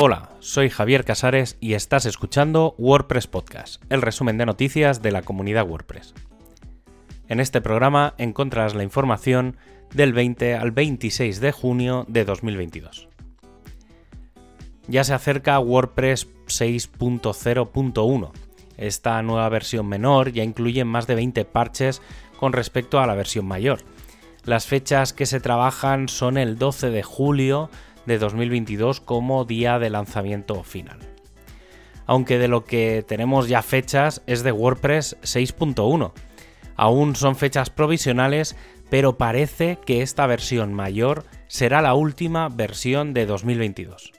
Hola, soy Javier Casares y estás escuchando WordPress Podcast, el resumen de noticias de la comunidad WordPress. En este programa encontrarás la información del 20 al 26 de junio de 2022. Ya se acerca WordPress 6.0.1. Esta nueva versión menor ya incluye más de 20 parches con respecto a la versión mayor. Las fechas que se trabajan son el 12 de julio de 2022 como día de lanzamiento final. Aunque de lo que tenemos ya fechas es de WordPress 6.1. Aún son fechas provisionales, pero parece que esta versión mayor será la última versión de 2022.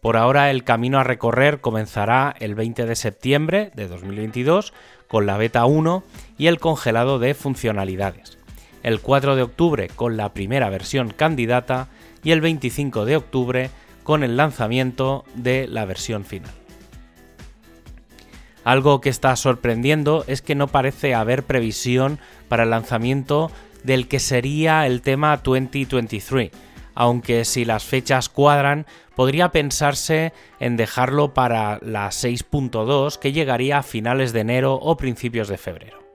Por ahora el camino a recorrer comenzará el 20 de septiembre de 2022 con la beta 1 y el congelado de funcionalidades. El 4 de octubre con la primera versión candidata y el 25 de octubre con el lanzamiento de la versión final. Algo que está sorprendiendo es que no parece haber previsión para el lanzamiento del que sería el tema 2023, aunque si las fechas cuadran, podría pensarse en dejarlo para la 6.2 que llegaría a finales de enero o principios de febrero.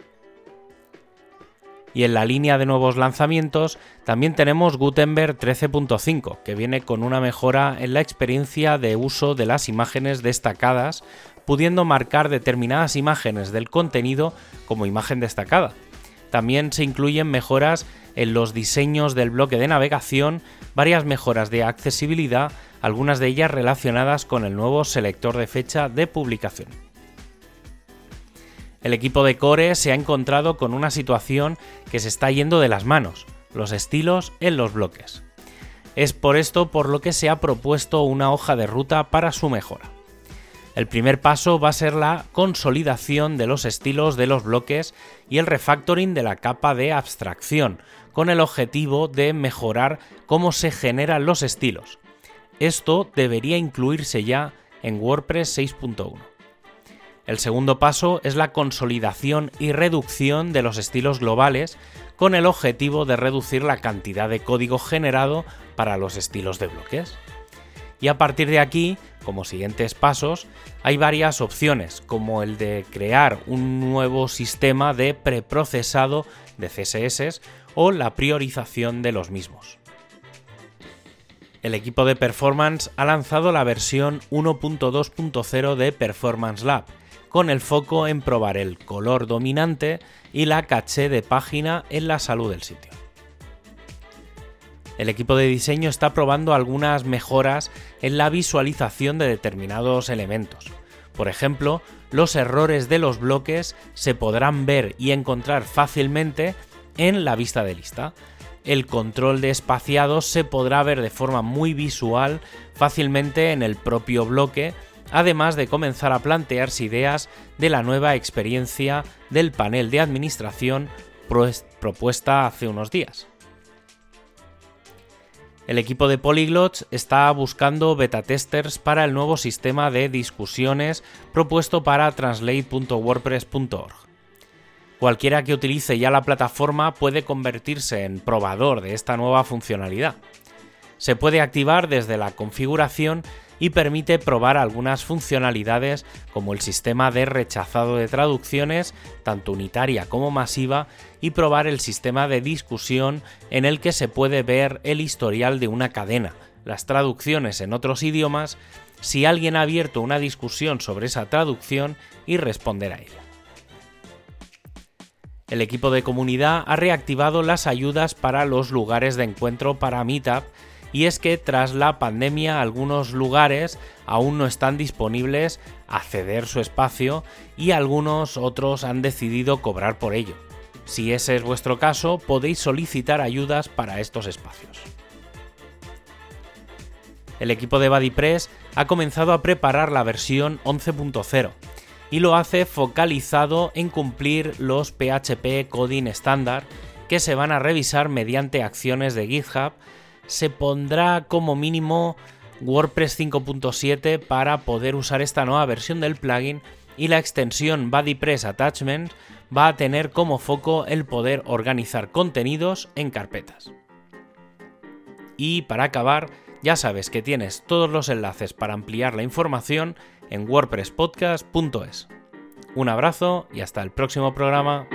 Y en la línea de nuevos lanzamientos también tenemos Gutenberg 13.5, que viene con una mejora en la experiencia de uso de las imágenes destacadas, pudiendo marcar determinadas imágenes del contenido como imagen destacada. También se incluyen mejoras en los diseños del bloque de navegación, varias mejoras de accesibilidad, algunas de ellas relacionadas con el nuevo selector de fecha de publicación. El equipo de Core se ha encontrado con una situación que se está yendo de las manos, los estilos en los bloques. Es por esto por lo que se ha propuesto una hoja de ruta para su mejora. El primer paso va a ser la consolidación de los estilos de los bloques y el refactoring de la capa de abstracción, con el objetivo de mejorar cómo se generan los estilos. Esto debería incluirse ya en WordPress 6.1. El segundo paso es la consolidación y reducción de los estilos globales con el objetivo de reducir la cantidad de código generado para los estilos de bloques. Y a partir de aquí, como siguientes pasos, hay varias opciones, como el de crear un nuevo sistema de preprocesado de CSS o la priorización de los mismos. El equipo de Performance ha lanzado la versión 1.2.0 de Performance Lab, con el foco en probar el color dominante y la caché de página en la salud del sitio. El equipo de diseño está probando algunas mejoras en la visualización de determinados elementos. Por ejemplo, los errores de los bloques se podrán ver y encontrar fácilmente en la vista de lista. El control de espaciados se podrá ver de forma muy visual fácilmente en el propio bloque además de comenzar a plantearse ideas de la nueva experiencia del panel de administración propuesta hace unos días. El equipo de Polyglots está buscando beta testers para el nuevo sistema de discusiones propuesto para translate.wordpress.org. Cualquiera que utilice ya la plataforma puede convertirse en probador de esta nueva funcionalidad. Se puede activar desde la configuración y permite probar algunas funcionalidades como el sistema de rechazado de traducciones, tanto unitaria como masiva, y probar el sistema de discusión en el que se puede ver el historial de una cadena, las traducciones en otros idiomas, si alguien ha abierto una discusión sobre esa traducción y responder a ella. El equipo de comunidad ha reactivado las ayudas para los lugares de encuentro para Meetup y es que tras la pandemia algunos lugares aún no están disponibles a ceder su espacio y algunos otros han decidido cobrar por ello. Si ese es vuestro caso, podéis solicitar ayudas para estos espacios. El equipo de BuddyPress ha comenzado a preparar la versión 11.0 y lo hace focalizado en cumplir los PHP Coding estándar que se van a revisar mediante acciones de GitHub se pondrá como mínimo WordPress 5.7 para poder usar esta nueva versión del plugin y la extensión BuddyPress Attachment va a tener como foco el poder organizar contenidos en carpetas. Y para acabar, Ya sabes que tienes todos los enlaces para ampliar la información en wordpresspodcast.es. Un abrazo y hasta el próximo programa.